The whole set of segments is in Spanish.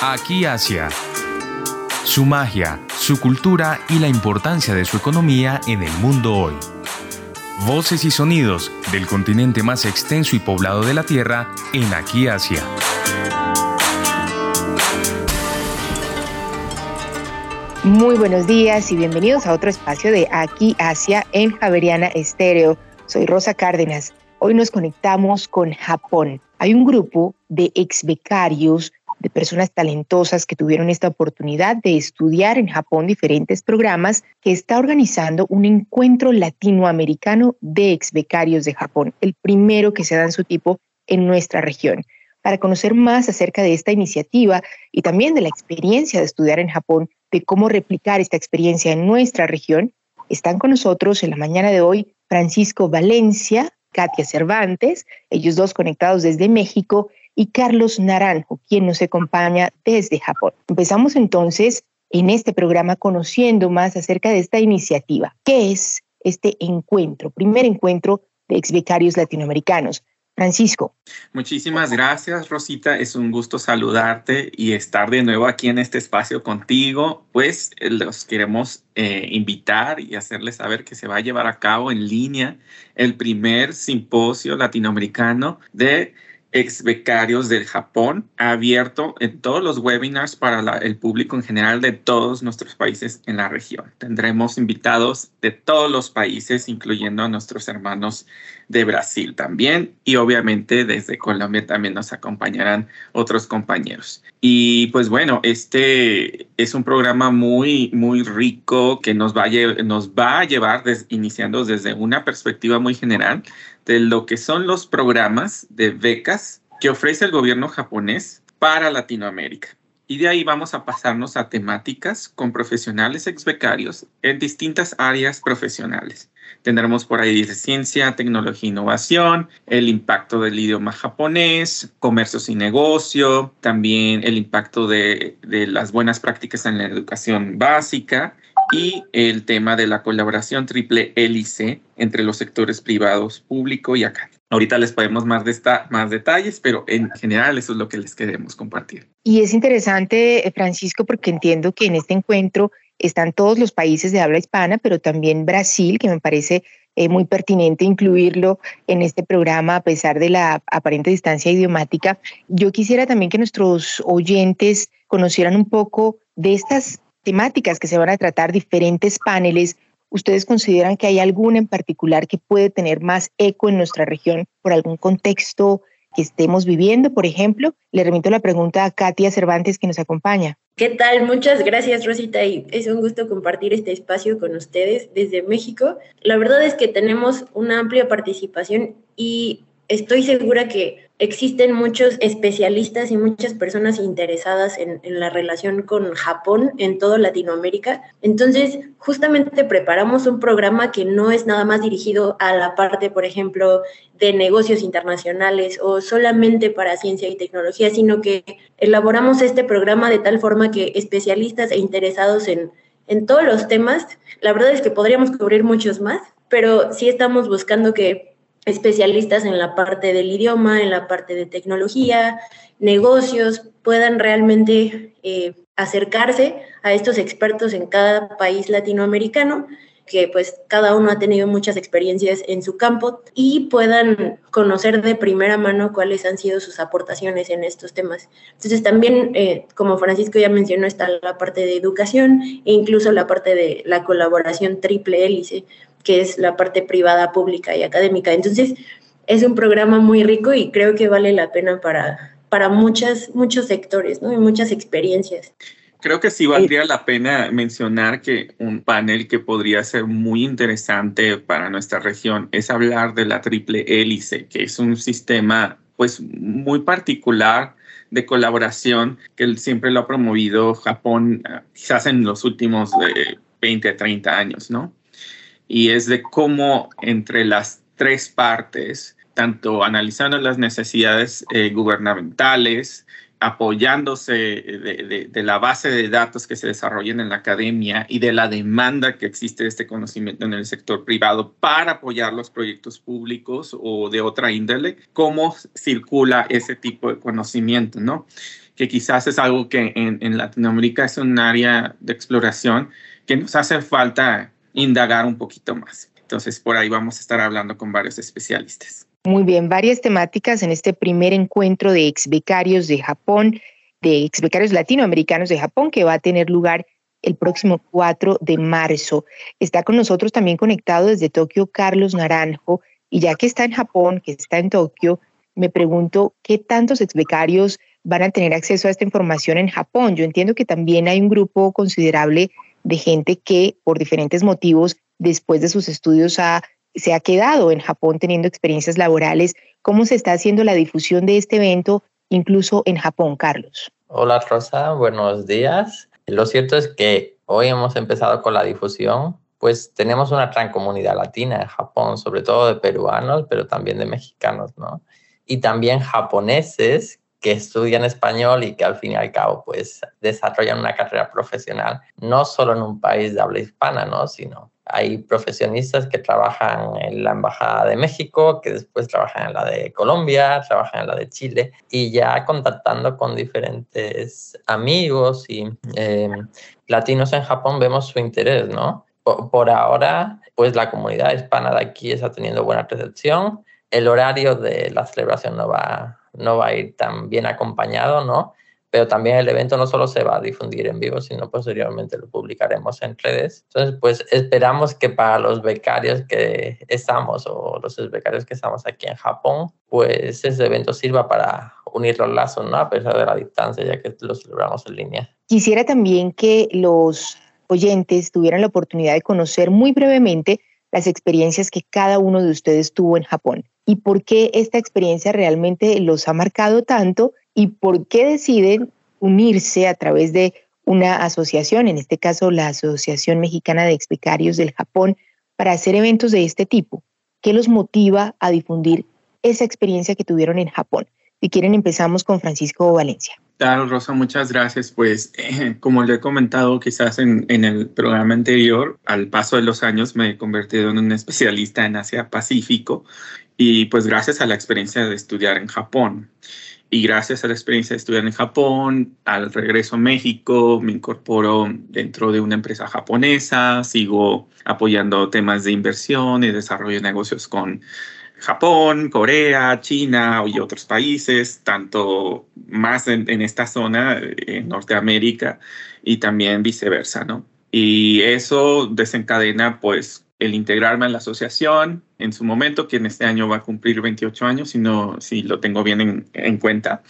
Aquí Asia. Su magia, su cultura y la importancia de su economía en el mundo hoy. Voces y sonidos del continente más extenso y poblado de la Tierra en Aquí Asia. Muy buenos días y bienvenidos a otro espacio de Aquí Asia en Javeriana Estéreo. Soy Rosa Cárdenas. Hoy nos conectamos con Japón. Hay un grupo de ex becarios, de personas talentosas que tuvieron esta oportunidad de estudiar en Japón diferentes programas, que está organizando un encuentro latinoamericano de ex becarios de Japón, el primero que se da en su tipo en nuestra región. Para conocer más acerca de esta iniciativa y también de la experiencia de estudiar en Japón, de cómo replicar esta experiencia en nuestra región, están con nosotros en la mañana de hoy Francisco Valencia, Katia Cervantes, ellos dos conectados desde México, y Carlos Naranjo, quien nos acompaña desde Japón. Empezamos entonces en este programa conociendo más acerca de esta iniciativa. ¿Qué es este encuentro, primer encuentro de ex becarios latinoamericanos? Francisco. Muchísimas gracias, Rosita. Es un gusto saludarte y estar de nuevo aquí en este espacio contigo. Pues eh, los queremos eh, invitar y hacerles saber que se va a llevar a cabo en línea el primer simposio latinoamericano de ex becarios del Japón, abierto en todos los webinars para el público en general de todos nuestros países en la región. Tendremos invitados de todos los países, incluyendo a nuestros hermanos de Brasil también y obviamente desde Colombia también nos acompañarán otros compañeros. Y pues bueno, este es un programa muy, muy rico que nos va a, llevar iniciando desde una perspectiva muy general de lo que son los programas de becas que ofrece el gobierno japonés para Latinoamérica. Y de ahí vamos a pasarnos a temáticas con profesionales ex becarios en distintas áreas profesionales. Tendremos por ahí ciencia, tecnología e innovación, el impacto del idioma japonés, comercios y negocio, también el impacto de, de las buenas prácticas en la educación básica y el tema de la colaboración triple hélice entre los sectores privados, público y acá. Ahorita les podemos más, más detalles, pero en general eso es lo que les queremos compartir. Y es interesante, eh, Francisco, porque entiendo que en este encuentro están todos los países de habla hispana, pero también Brasil, que me parece eh, muy pertinente incluirlo en este programa a pesar de la aparente distancia idiomática. Yo quisiera también que nuestros oyentes conocieran un poco de estas temáticas que se van a tratar, diferentes paneles. ¿Ustedes consideran que hay alguna en particular que puede tener más eco en nuestra región por algún contexto que estemos viviendo, por ejemplo? Le remito la pregunta a Katia Cervantes que nos acompaña. ¿Qué tal? Muchas gracias, Rosita, y es un gusto compartir este espacio con ustedes desde México. La verdad es que tenemos una amplia participación y estoy segura que existen muchos especialistas y muchas personas interesadas en, la relación con Japón en toda Latinoamérica. Entonces, justamente preparamos un programa que no es nada más dirigido a la parte, por ejemplo, de negocios internacionales o solamente para ciencia y tecnología, sino que elaboramos este programa de tal forma que especialistas e interesados en, en todos los temas, la verdad es que podríamos cubrir muchos más, pero sí estamos buscando que especialistas en la parte del idioma, en la parte de tecnología, negocios, puedan realmente eh, acercarse a estos expertos en cada país latinoamericano que pues cada uno ha tenido muchas experiencias en su campo y puedan conocer de primera mano cuáles han sido sus aportaciones en estos temas. Entonces también, eh, como Francisco ya mencionó, está la parte de educación e incluso la parte de la colaboración triple hélice, que es la parte privada, pública y académica. Entonces, es un programa muy rico y creo que vale la pena para, para muchas, muchos sectores ¿no? y muchas experiencias. Creo que sí valdría la pena mencionar que un panel que podría ser muy interesante para nuestra región es hablar de la triple hélice, que es un sistema pues muy particular de colaboración que siempre lo ha promovido Japón quizás en los últimos 20, eh, 30 años, ¿no? Y es de cómo entre las tres partes, tanto analizando las necesidades eh, gubernamentales apoyándose de, de, la base de datos que se desarrollan en la academia y de la demanda que existe de este conocimiento en el sector privado para apoyar los proyectos públicos o de otra índole, cómo circula ese tipo de conocimiento, ¿no? Que quizás es algo que en, en Latinoamérica es un área de exploración que nos hace falta indagar un poquito más. Entonces, por ahí vamos a estar hablando con varios especialistas. Muy bien, varias temáticas en este primer encuentro de ex becarios de Japón, de ex becarios latinoamericanos de Japón, que va a tener lugar el próximo 4 de marzo. Está con nosotros también conectado desde Tokio Carlos Naranjo, y ya que está en Japón, que está en Tokio, me pregunto qué tantos ex becarios van a tener acceso a esta información en Japón. Yo entiendo que también hay un grupo considerable de gente que por diferentes motivos después de sus estudios se ha quedado en Japón teniendo experiencias laborales. ¿Cómo se está haciendo la difusión de este evento incluso en Japón, Carlos? Hola Rosa, buenos días. Lo cierto es que hoy hemos empezado con la difusión, pues tenemos una gran comunidad latina en Japón, sobre todo de peruanos, pero también de mexicanos, ¿no? Y también japoneses que estudian español y que al fin y al cabo pues desarrollan una carrera profesional, no solo en un país de habla hispana, ¿no? Sino hay profesionistas que trabajan en la Embajada de México, que después trabajan en la de Colombia, trabajan en la de Chile, y ya contactando con diferentes amigos y em, latinos en Japón vemos su interés, ¿no? Por, ahora, pues la comunidad hispana de aquí está teniendo buena recepción. El horario de la celebración no va, no va a ir tan bien acompañado, ¿no? pero también el evento no solo se va a difundir en vivo, sino posteriormente lo publicaremos en redes. Entonces, pues esperamos que para los becarios que estamos o los becarios que estamos aquí en Japón, pues ese evento sirva para unir los lazos, ¿no? A pesar de la distancia, ya que lo celebramos en línea. Quisiera también que los oyentes tuvieran la oportunidad de conocer muy brevemente las experiencias que cada uno de ustedes tuvo en Japón y por qué esta experiencia realmente los ha marcado tanto y por qué deciden unirse a través de una asociación, en este caso la Asociación Mexicana de Explicarios del Japón, para hacer eventos de este tipo. ¿Qué los motiva a difundir esa experiencia que tuvieron en Japón? Si quieren, empezamos con Francisco Valencia. Claro, Rosa, muchas gracias. Pues como le he comentado quizás en, en, el programa anterior, al paso de los años me he convertido en un especialista en Asia Pacífico y pues gracias a la experiencia de estudiar en Japón. Y gracias a la experiencia de estudiar en Japón, al regreso a México, me incorporo dentro de una empresa japonesa, sigo apoyando temas de inversión y desarrollo de negocios con Japón, Corea, China y otros países, tanto más en, esta zona, en Norteamérica, y también viceversa, ¿no? Y eso desencadena pues el integrarme a la asociación en su momento, que en este año va a cumplir 28 años, si, no, si lo tengo bien en, en cuenta,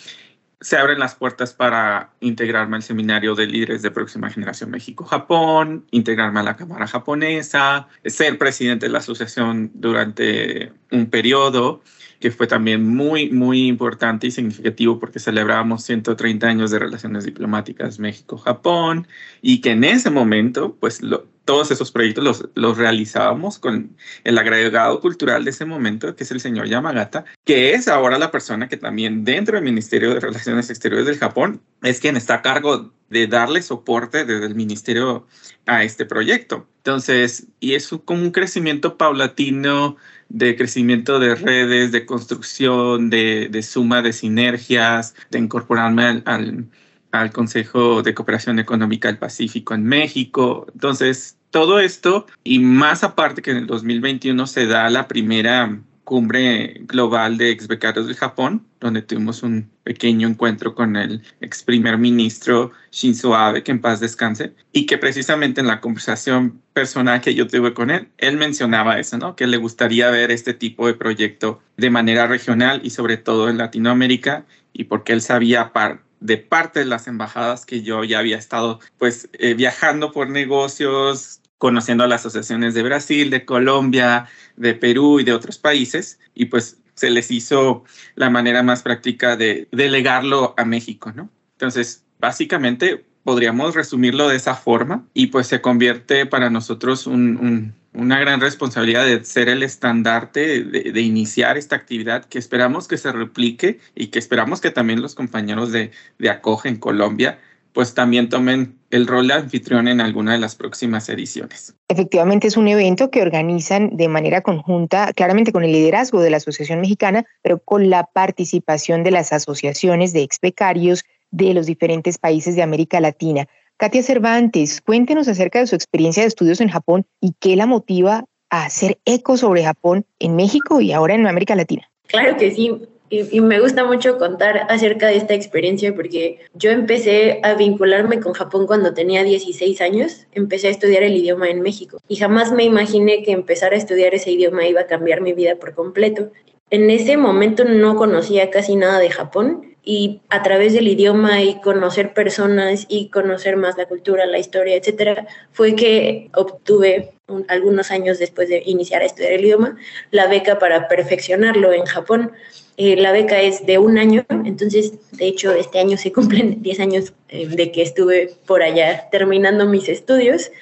se abren las puertas para integrarme al seminario de líderes de próxima generación México-Japón, integrarme a la Cámara japonesa, ser presidente de la asociación durante un periodo que fue también muy, muy importante y significativo porque celebrábamos 130 años de relaciones diplomáticas México-Japón y que en ese momento, pues todos esos proyectos los, los realizábamos con el agregado cultural de ese momento, que es el señor Yamagata, que es ahora la persona que también dentro del Ministerio de Relaciones Exteriores del Japón es quien está a cargo de darle soporte desde el ministerio a este proyecto. Entonces, y es como un crecimiento paulatino de crecimiento de redes, de construcción, de, de suma de sinergias, de incorporarme al, al, Consejo de Cooperación Económica del Pacífico en México. Entonces, todo esto y más aparte que en el 2021 se da la primera cumbre global de ex becarios del Japón, donde tuvimos un pequeño encuentro con el ex primer ministro Shinzo Abe, que en paz descanse, y que precisamente en la conversación personal que yo tuve con él, él mencionaba eso, ¿no? Que le gustaría ver este tipo de proyecto de manera regional y sobre todo en Latinoamérica, y porque él sabía de parte de las embajadas que yo ya había estado pues eh, viajando por negocios, conociendo a las asociaciones de Brasil, de Colombia, de Perú y de otros países, y pues se les hizo la manera más práctica de delegarlo a México, ¿no? Entonces, básicamente podríamos resumirlo de esa forma y pues se convierte para nosotros un, una gran responsabilidad de ser el estandarte, de, iniciar esta actividad que esperamos que se replique y que esperamos que también los compañeros de, de Acoge en Colombia pues también tomen el rol de anfitrión en alguna de las próximas ediciones. Efectivamente es un evento que organizan de manera conjunta, claramente con el liderazgo de la Asociación Mexicana, pero con la participación de las asociaciones de ex becarios de los diferentes países de América Latina. Katia Cervantes, cuéntenos acerca de su experiencia de estudios en Japón y qué la motiva a hacer eco sobre Japón en México y ahora en América Latina. Claro que sí. Y, me gusta mucho contar acerca de esta experiencia porque yo empecé a vincularme con Japón cuando tenía 16 años. Empecé a estudiar el idioma en México y jamás me imaginé que empezar a estudiar ese idioma iba a cambiar mi vida por completo. En ese momento no conocía casi nada de Japón y a través del idioma y conocer personas y conocer más la cultura, la historia, etcétera, fue que obtuve algunos años después de iniciar a estudiar el idioma la beca para perfeccionarlo en Japón. Eh, la beca es de un año, entonces, de hecho, este año se cumplen 10 años eh, de que estuve por allá terminando mis estudios.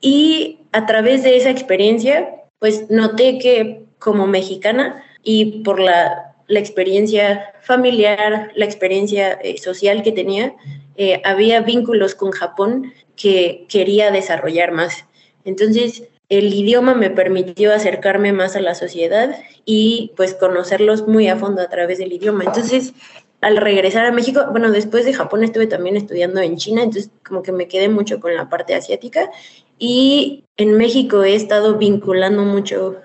Y a través de esa experiencia, pues noté que como mexicana y por la, la experiencia familiar, la experiencia eh, social que tenía, había vínculos con Japón que quería desarrollar más. Entonces, el idioma me permitió acercarme más a la sociedad y pues conocerlos muy a fondo a través del idioma. Entonces, al regresar a México, bueno, después de Japón estuve también estudiando en China, entonces como que me quedé mucho con la parte asiática y en México he estado vinculando mucho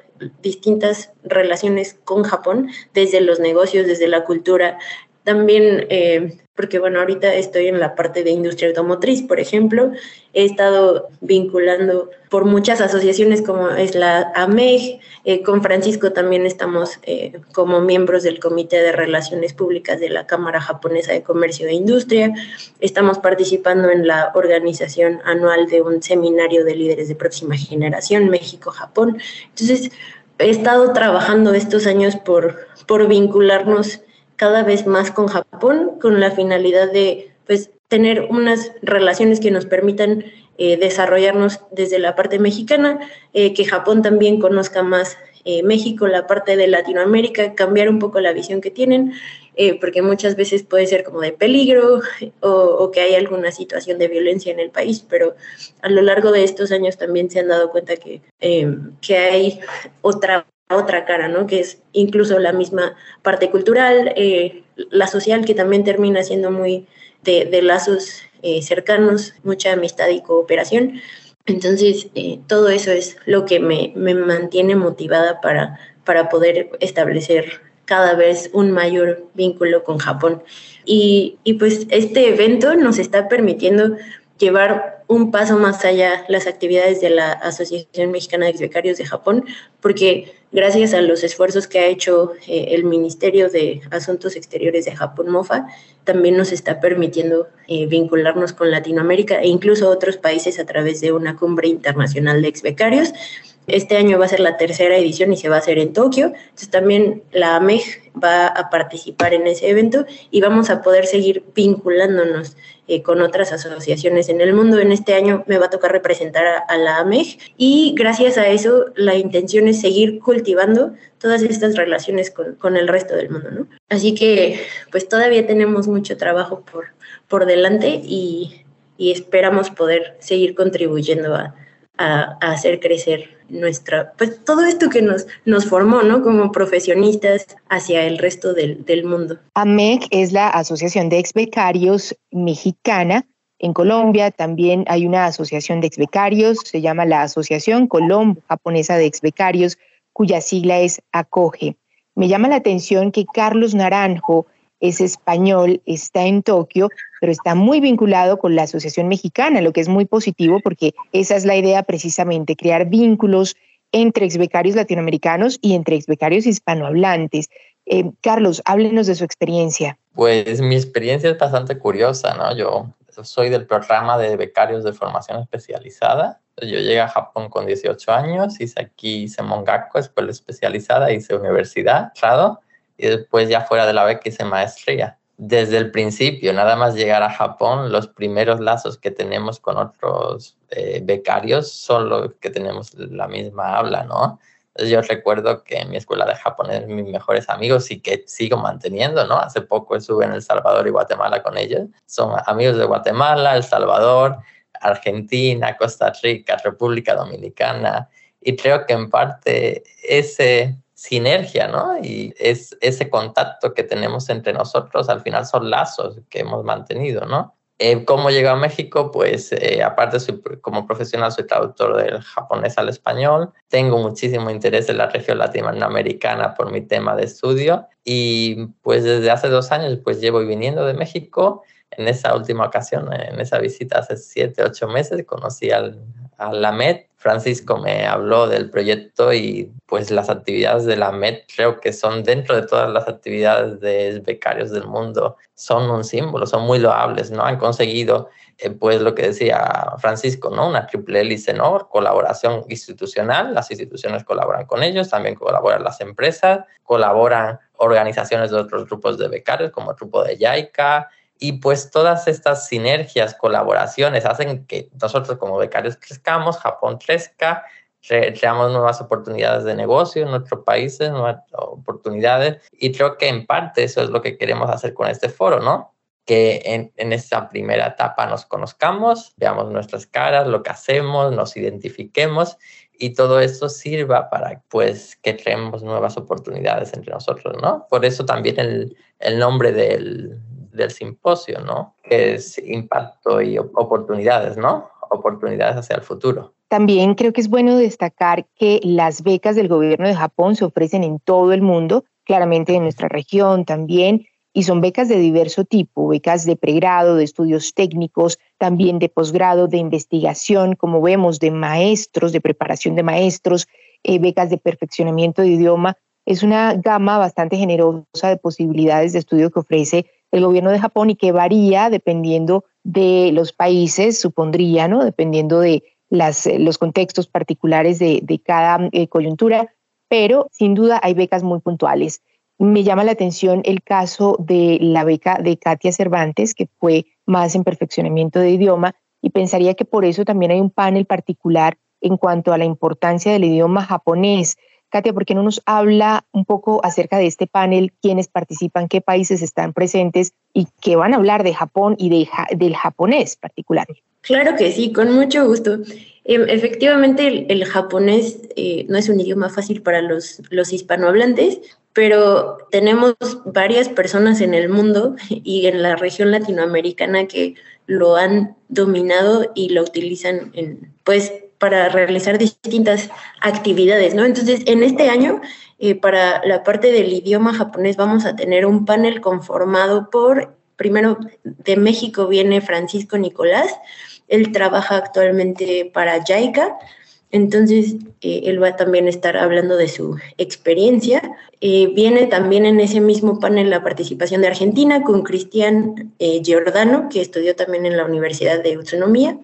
distintas relaciones con Japón, desde los negocios, desde la cultura, también eh, porque bueno, ahorita estoy en la parte de industria automotriz, por ejemplo, he estado vinculando por muchas asociaciones como es la AMEG, eh, con Francisco también estamos eh, como miembros del Comité de Relaciones Públicas de la Cámara Japonesa de Comercio e Industria, estamos participando en la organización anual de un seminario de líderes de próxima generación, México-Japón. Entonces, he estado trabajando estos años por, por vincularnos cada vez más con Japón con la finalidad de pues tener unas relaciones que nos permitan eh, desarrollarnos desde la parte mexicana, eh, que Japón también conozca más eh, México, la parte de Latinoamérica, cambiar un poco la visión que tienen, porque muchas veces puede ser como de peligro o, o, que hay alguna situación de violencia en el país, pero a lo largo de estos años también se han dado cuenta que, que hay otra otra cara, ¿no? Que es incluso la misma parte cultural, eh, la social, que también termina siendo muy de, lazos eh, cercanos, mucha amistad y cooperación. Entonces, eh, todo eso es lo que me, mantiene motivada para, para poder establecer cada vez un mayor vínculo con Japón. Y, y pues este evento nos está permitiendo llevar un paso más allá las actividades de la Asociación Mexicana de Exbecarios de Japón, porque gracias a los esfuerzos que ha hecho eh, el Ministerio de Asuntos Exteriores de Japón, MOFA, también nos está permitiendo eh, vincularnos con Latinoamérica e incluso otros países a través de una cumbre internacional de exbecarios. Este año va a ser la tercera edición y se va a hacer en Tokio. Entonces también la AMEG va a participar en ese evento y vamos a poder seguir vinculándonos eh, con otras asociaciones en el mundo. En este año me va a tocar representar a, la AMEG y gracias a eso la intención es seguir cultivando todas estas relaciones con, con el resto del mundo. ¿no? Así que pues todavía tenemos mucho trabajo por, por delante y, y esperamos poder seguir contribuyendo a, a, hacer crecer nuestra, pues todo esto que nos, nos formó, ¿no? Como profesionistas hacia el resto del, del mundo. AMEC es la Asociación de Ex Becarios Mexicana. En Colombia también hay una asociación de ex becarios, se llama la Asociación Colombo Japonesa de Ex Becarios, cuya sigla es ACOGE. Me llama la atención que Carlos Naranjo es español, está en Tokio, pero está muy vinculado con la Asociación Mexicana, lo que es muy positivo porque esa es la idea precisamente, crear vínculos entre exbecarios latinoamericanos y entre exbecarios hispanohablantes. Eh, Carlos, háblenos de su experiencia. Pues mi experiencia es bastante curiosa, ¿no? Yo soy del programa de becarios de formación especializada. Yo llegué a Japón con 18 años, hice aquí, hice Mongaku, escuela especializada, hice universidad, y después ya fuera de la beca hice maestría. Desde el principio, nada más llegar a Japón, los primeros lazos que tenemos con otros eh, becarios son los que tenemos la misma habla, ¿no? yo recuerdo que en mi escuela de japonés, mis mejores amigos y que sigo manteniendo, ¿no? Hace poco estuve en El Salvador y Guatemala con ellos. Son amigos de Guatemala, El Salvador, Argentina, Costa Rica, República Dominicana. Y creo que en parte ese sinergia, ¿no? Y es ese contacto que tenemos entre nosotros, al final son lazos que hemos mantenido, ¿no? Eh, ¿Cómo llego a México? Pues eh, aparte soy, como profesional soy traductor del japonés al español. Tengo muchísimo interés en la región latinoamericana por mi tema de estudio y pues desde hace dos años pues llevo viniendo de México. En esa última ocasión, en esa visita hace siete, ocho meses, conocí al, a la MED. Francisco me habló del proyecto y pues las actividades de la MED creo que son dentro de todas las actividades de becarios del mundo, son un símbolo, son muy loables, ¿no? Han conseguido eh, pues lo que decía Francisco, ¿no? Una triple hélice, ¿no? Colaboración institucional, las instituciones colaboran con ellos, también colaboran las empresas, colaboran organizaciones de otros grupos de becarios como el grupo de YAICA, y pues todas estas sinergias, colaboraciones hacen que nosotros como becarios crezcamos, Japón crezca, creamos nuevas oportunidades de negocio en nuestros países, nuevas oportunidades. Y creo que en parte eso es lo que queremos hacer con este foro, ¿no? Que en, en esta primera etapa nos conozcamos, veamos nuestras caras, lo que hacemos, nos identifiquemos y todo esto sirva para pues que creemos nuevas oportunidades entre nosotros, ¿no? Por eso también el, el nombre del, del simposio, ¿no? Que es impacto y oportunidades, ¿no? Oportunidades hacia el futuro. También creo que es bueno destacar que las becas del gobierno de Japón se ofrecen en todo el mundo, claramente en nuestra región también, y son becas de diverso tipo, becas de pregrado, de estudios técnicos, también de posgrado, de investigación, como vemos, de maestros, de preparación de maestros, eh, becas de perfeccionamiento de idioma. Es una gama bastante generosa de posibilidades de estudio que ofrece el gobierno de Japón y que varía dependiendo de los países, supondría, ¿no? Dependiendo de eh, los contextos particulares de, de cada eh, coyuntura, pero sin duda hay becas muy puntuales. Me llama la atención el caso de la beca de Katia Cervantes, que fue más en perfeccionamiento de idioma, y pensaría que por eso también hay un panel particular en cuanto a la importancia del idioma japonés. Katia, ¿por qué no nos habla un poco acerca de este panel, quiénes participan, qué países están presentes y qué van a hablar de Japón y de, del japonés particular? Claro que sí, con mucho gusto. Em, efectivamente, el, japonés eh, no es un idioma fácil para los, los hispanohablantes, pero tenemos varias personas en el mundo y en la región latinoamericana que lo han dominado y lo utilizan en, pues, para realizar distintas actividades, ¿no? Entonces, en este año, eh, para la parte del idioma japonés, vamos a tener un panel conformado por, primero, de México viene Francisco Nicolás, él trabaja actualmente para JICA, entonces eh, él va a también estar hablando de su experiencia. Eh, viene también en ese mismo panel la participación de Argentina con Cristian Giordano, que estudió también en la Universidad de Autonomía.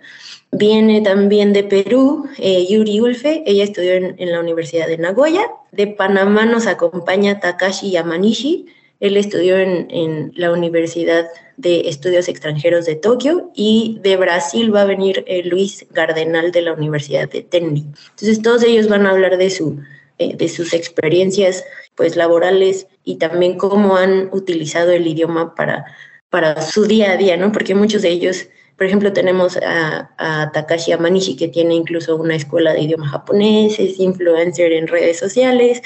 Viene también de Perú eh, Yuri Ulfe, ella estudió en, la Universidad de Nagoya. De Panamá nos acompaña Takashi Yamanishi, él estudió en, la Universidad de Estudios Extranjeros de Tokio y de Brasil va a venir eh, Luis Gardenal de la Universidad de Tenri. Entonces todos ellos van a hablar de, su, eh, de sus experiencias pues, laborales y también cómo han utilizado el idioma para, para su día a día, ¿no? porque muchos de ellos por ejemplo, tenemos a, Takashi Amanishi, que tiene incluso una escuela de idioma japonés, es influencer en redes sociales.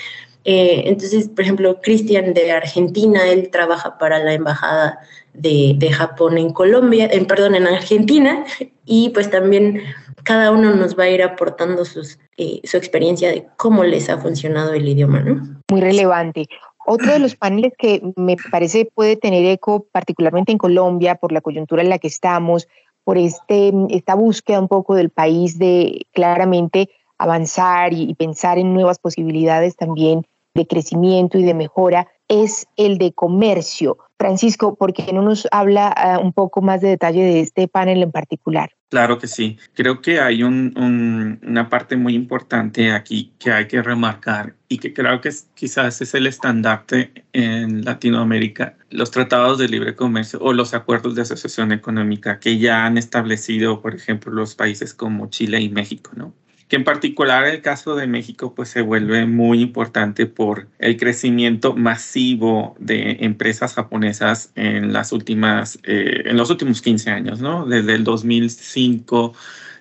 Eh, entonces, por ejemplo, Cristian de Argentina, él trabaja para la embajada de, Japón en Colombia, en, perdón, en Argentina, y pues también cada uno nos va a ir aportando sus, eh, su experiencia de cómo les ha funcionado el idioma, ¿no? Muy relevante. Otro de los paneles que me parece puede tener eco, particularmente en Colombia, por la coyuntura en la que estamos, por este, esta búsqueda un poco del país de claramente avanzar y, pensar en nuevas posibilidades también de crecimiento y de mejora, es el de comercio. Francisco, ¿por qué no nos habla ah, un poco más de detalle de este panel en particular? Claro que sí. Creo que hay una parte muy importante aquí que hay que remarcar y que creo que quizás es el estandarte en Latinoamérica, los tratados de libre comercio o los acuerdos de asociación económica que ya han establecido, por ejemplo, los países como Chile y México, ¿no? Que en particular el caso de México pues se vuelve muy importante por el crecimiento masivo de empresas japonesas en las últimas eh, en los últimos 15 años, ¿no? Desde el 2005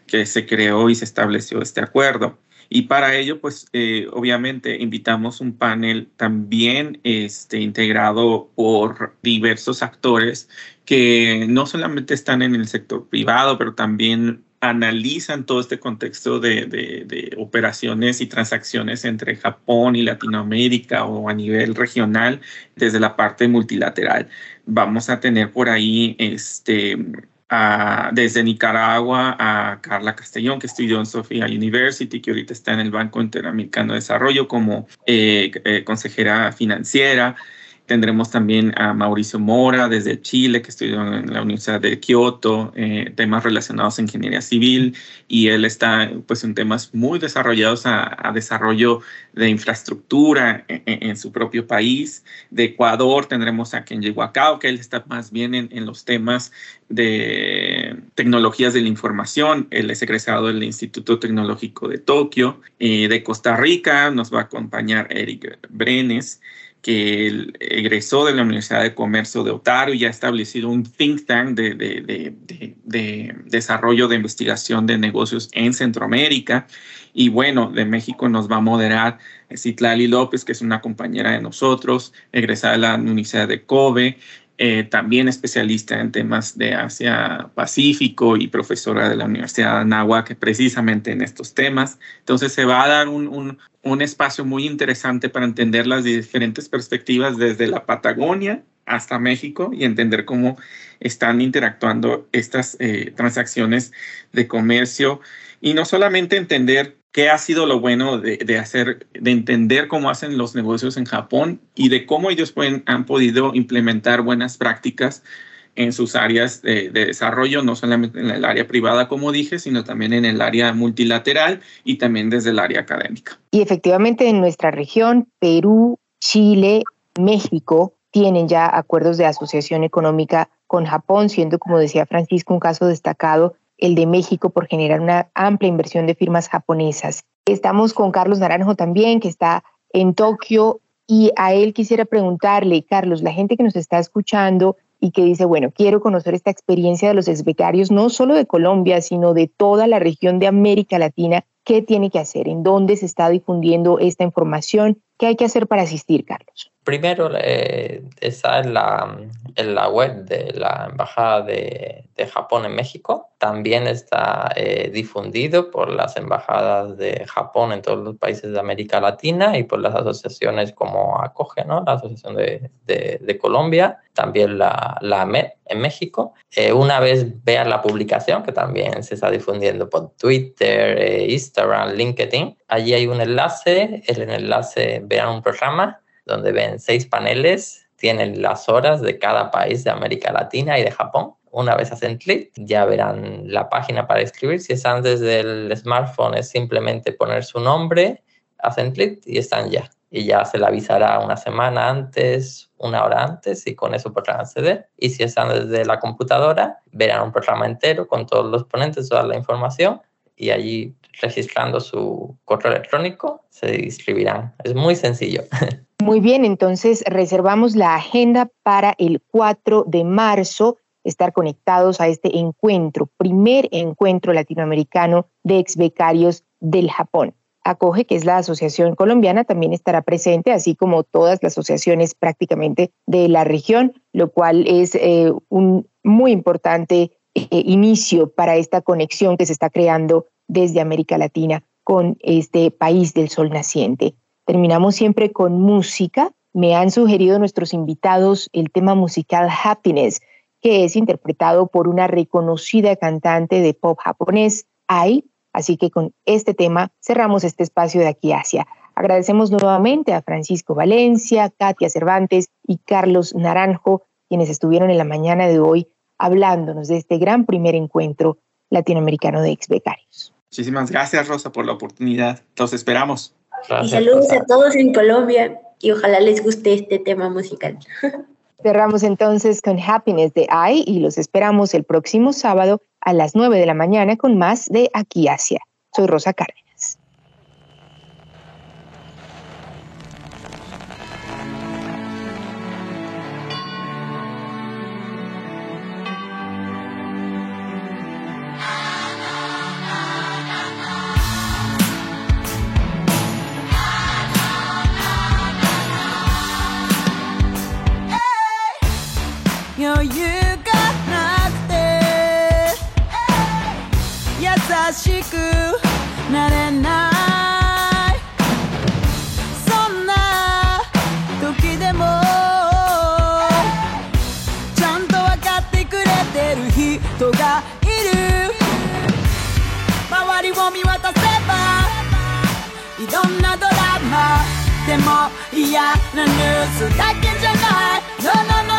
que se creó y se estableció este acuerdo. Y para ello, pues eh, obviamente invitamos un panel también este, integrado por diversos actores que no solamente están en el sector privado, pero también analizan todo este contexto de, operaciones y transacciones entre Japón y Latinoamérica o a nivel regional desde la parte multilateral. Vamos a tener por ahí este, desde Nicaragua a Carla Castellón, que estudió en Sofía University, que ahorita está en el Banco Interamericano de Desarrollo como eh, eh, consejera financiera. Tendremos también a Mauricio Mora desde Chile, que estudió en la Universidad de Kioto, eh, temas relacionados a ingeniería civil, y él está pues, en temas muy desarrollados a, desarrollo de infraestructura en, su propio país. De Ecuador tendremos a Kenji Wakao, que él está más bien en, los temas de tecnologías de la información. Él es egresado del Instituto Tecnológico de Tokio. Eh, de Costa Rica nos va a acompañar Eric Brenes que egresó de la Universidad de Comercio de Otario y ha establecido un think tank de, de, desarrollo de investigación de negocios en Centroamérica. Y bueno, de México nos va a moderar Citlali López, que es una compañera de nosotros, egresada de la Universidad de Kobe, eh, también especialista en temas de Asia Pacífico y profesora de la Universidad de Anáhuac precisamente en estos temas. Entonces se va a dar un, un, espacio muy interesante para entender las diferentes perspectivas desde la Patagonia hasta México y entender cómo están interactuando estas eh, transacciones de comercio y no solamente entender qué ha sido lo bueno de, hacer, de entender cómo hacen los negocios en Japón y de cómo ellos pueden, han podido implementar buenas prácticas en sus áreas de, desarrollo, no solamente en el área privada, como dije, sino también en el área multilateral y también desde el área académica. Y efectivamente en nuestra región, Perú, Chile, México, tienen ya acuerdos de asociación económica con Japón, siendo, como decía Francisco, un caso destacado el de México por generar una amplia inversión de firmas japonesas. Estamos con Carlos Naranjo también, que está en Tokio, y a él quisiera preguntarle, Carlos, la gente que nos está escuchando y que dice, bueno, quiero conocer esta experiencia de los exbecarios, no solo de Colombia, sino de toda la región de América Latina, ¿qué tiene que hacer? ¿En dónde se está difundiendo esta información? ¿Qué hay que hacer para asistir, Carlos? Primero eh, está en la, en la web de la Embajada de, de Japón en México. También está eh, difundido por las embajadas de Japón en todos los países de América Latina y por las asociaciones como ACOGE, ¿no? la Asociación de, de, de Colombia, también la, la AMED en México. Eh, una vez vean la publicación, que también se está difundiendo por Twitter, Instagram, LinkedIn, allí hay un enlace. En el enlace vean un programa donde ven seis paneles, tienen las horas de cada país de América Latina y de Japón. Una vez hacen clic, ya verán la página para escribir. Si están desde el smartphone, es simplemente poner su nombre, hacen clic y están ya. Y ya se le avisará una semana antes, una hora antes, y con eso podrán acceder. Y si están desde la computadora, verán un programa entero con todos los ponentes, toda la información, y allí registrando su correo electrónico se inscribirán. Es muy sencillo. Muy bien, entonces reservamos la agenda para el 4 de marzo, estar conectados a este encuentro, primer encuentro latinoamericano de ex becarios del Japón. Acoge, que es la asociación colombiana, también estará presente, así como todas las asociaciones prácticamente de la región, lo cual es eh, un muy importante eh, inicio para esta conexión que se está creando desde América Latina con este país del sol naciente. Terminamos siempre con música. Me han sugerido nuestros invitados el tema musical Happiness, que es interpretado por una reconocida cantante de pop japonés, Ai. Así que con este tema cerramos este espacio de aquí hacia. Agradecemos nuevamente a Francisco Valencia, Katia Cervantes y Carlos Naranjo, quienes estuvieron en la mañana de hoy hablándonos de este gran primer encuentro latinoamericano de ex becarios. Muchísimas gracias, Rosa, por la oportunidad. Los esperamos. y saludos a todos en Colombia y ojalá les guste este tema musical. Cerramos entonces con Happiness de I y los esperamos el próximo sábado a las 9 de la mañana con más de Aquí Asia. Soy Rosa Cárdenas. しくなれない。そんな時でもちゃんと分かってくれてる人がいる。周りを見渡せばいろんなドラマでも嫌なニュースだけじゃない。No, no, no